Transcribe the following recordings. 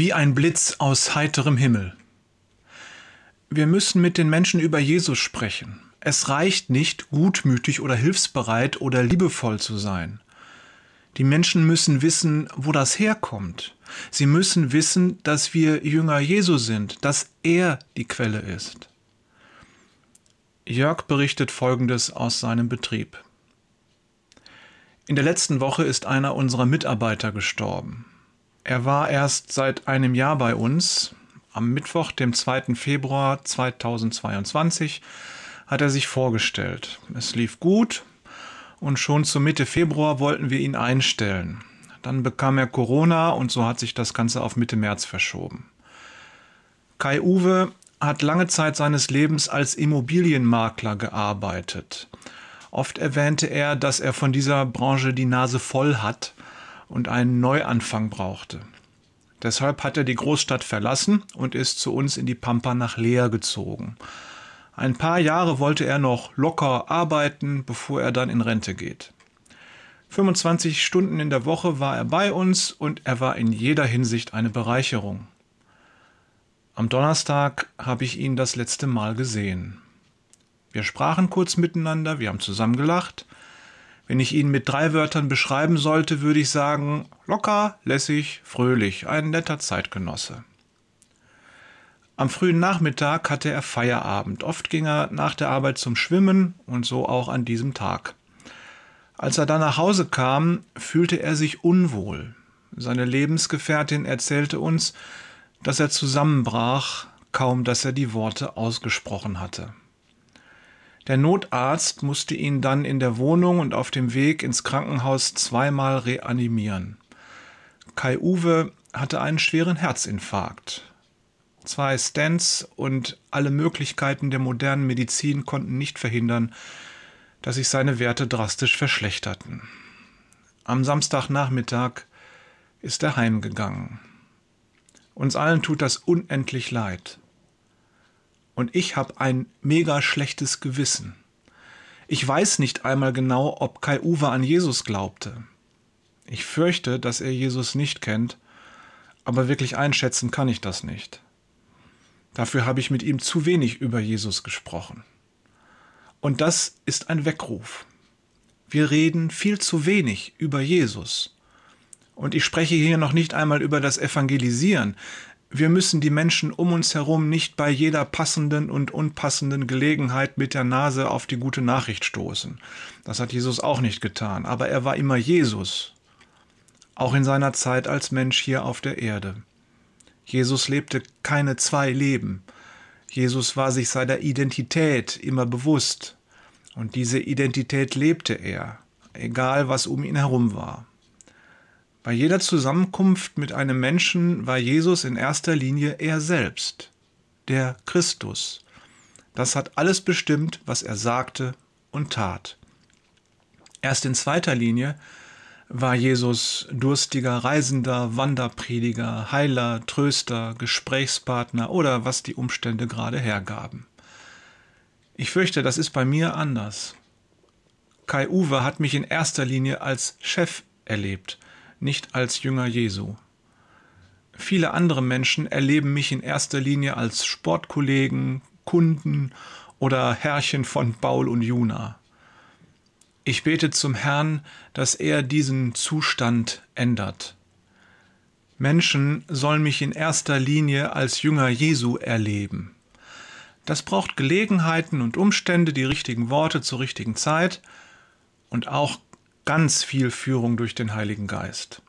wie ein Blitz aus heiterem Himmel. Wir müssen mit den Menschen über Jesus sprechen. Es reicht nicht, gutmütig oder hilfsbereit oder liebevoll zu sein. Die Menschen müssen wissen, wo das herkommt. Sie müssen wissen, dass wir Jünger Jesu sind, dass er die Quelle ist. Jörg berichtet Folgendes aus seinem Betrieb. In der letzten Woche ist einer unserer Mitarbeiter gestorben. Er war erst seit einem Jahr bei uns. Am Mittwoch, dem 2. Februar 2022, hat er sich vorgestellt. Es lief gut und schon zur Mitte Februar wollten wir ihn einstellen. Dann bekam er Corona und so hat sich das Ganze auf Mitte März verschoben. Kai Uwe hat lange Zeit seines Lebens als Immobilienmakler gearbeitet. Oft erwähnte er, dass er von dieser Branche die Nase voll hat und einen Neuanfang brauchte. Deshalb hat er die Großstadt verlassen und ist zu uns in die Pampa nach Leer gezogen. Ein paar Jahre wollte er noch locker arbeiten, bevor er dann in Rente geht. 25 Stunden in der Woche war er bei uns und er war in jeder Hinsicht eine Bereicherung. Am Donnerstag habe ich ihn das letzte Mal gesehen. Wir sprachen kurz miteinander, wir haben zusammen gelacht, wenn ich ihn mit drei Wörtern beschreiben sollte, würde ich sagen, locker, lässig, fröhlich, ein netter Zeitgenosse. Am frühen Nachmittag hatte er Feierabend. Oft ging er nach der Arbeit zum Schwimmen und so auch an diesem Tag. Als er dann nach Hause kam, fühlte er sich unwohl. Seine Lebensgefährtin erzählte uns, dass er zusammenbrach, kaum dass er die Worte ausgesprochen hatte. Der Notarzt musste ihn dann in der Wohnung und auf dem Weg ins Krankenhaus zweimal reanimieren. Kai Uwe hatte einen schweren Herzinfarkt. Zwei Stents und alle Möglichkeiten der modernen Medizin konnten nicht verhindern, dass sich seine Werte drastisch verschlechterten. Am Samstagnachmittag ist er heimgegangen. Uns allen tut das unendlich leid und ich habe ein mega schlechtes Gewissen. Ich weiß nicht einmal genau, ob Kai Uwe an Jesus glaubte. Ich fürchte, dass er Jesus nicht kennt, aber wirklich einschätzen kann ich das nicht. Dafür habe ich mit ihm zu wenig über Jesus gesprochen. Und das ist ein Weckruf. Wir reden viel zu wenig über Jesus. Und ich spreche hier noch nicht einmal über das Evangelisieren wir müssen die Menschen um uns herum nicht bei jeder passenden und unpassenden Gelegenheit mit der Nase auf die gute Nachricht stoßen. Das hat Jesus auch nicht getan, aber er war immer Jesus, auch in seiner Zeit als Mensch hier auf der Erde. Jesus lebte keine zwei Leben. Jesus war sich seiner Identität immer bewusst, und diese Identität lebte er, egal was um ihn herum war. Bei jeder Zusammenkunft mit einem Menschen war Jesus in erster Linie er selbst, der Christus. Das hat alles bestimmt, was er sagte und tat. Erst in zweiter Linie war Jesus durstiger Reisender, Wanderprediger, Heiler, Tröster, Gesprächspartner oder was die Umstände gerade hergaben. Ich fürchte, das ist bei mir anders. Kai Uwe hat mich in erster Linie als Chef erlebt – nicht als Jünger Jesu. Viele andere Menschen erleben mich in erster Linie als Sportkollegen, Kunden oder Herrchen von Baul und Juna. Ich bete zum Herrn, dass er diesen Zustand ändert. Menschen sollen mich in erster Linie als Jünger Jesu erleben. Das braucht Gelegenheiten und Umstände, die richtigen Worte zur richtigen Zeit und auch ganz viel Führung durch den Heiligen Geist.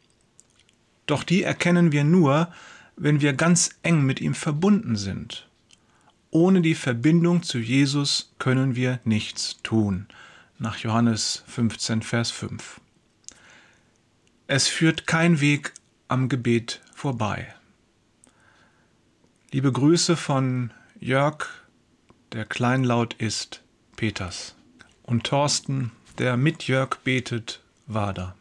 Doch die erkennen wir nur, wenn wir ganz eng mit ihm verbunden sind. Ohne die Verbindung zu Jesus können wir nichts tun. Nach Johannes 15, Vers 5. Es führt kein Weg am Gebet vorbei. Liebe Grüße von Jörg, der kleinlaut ist, Peters. Und Thorsten, der mit Jörg betet, war da.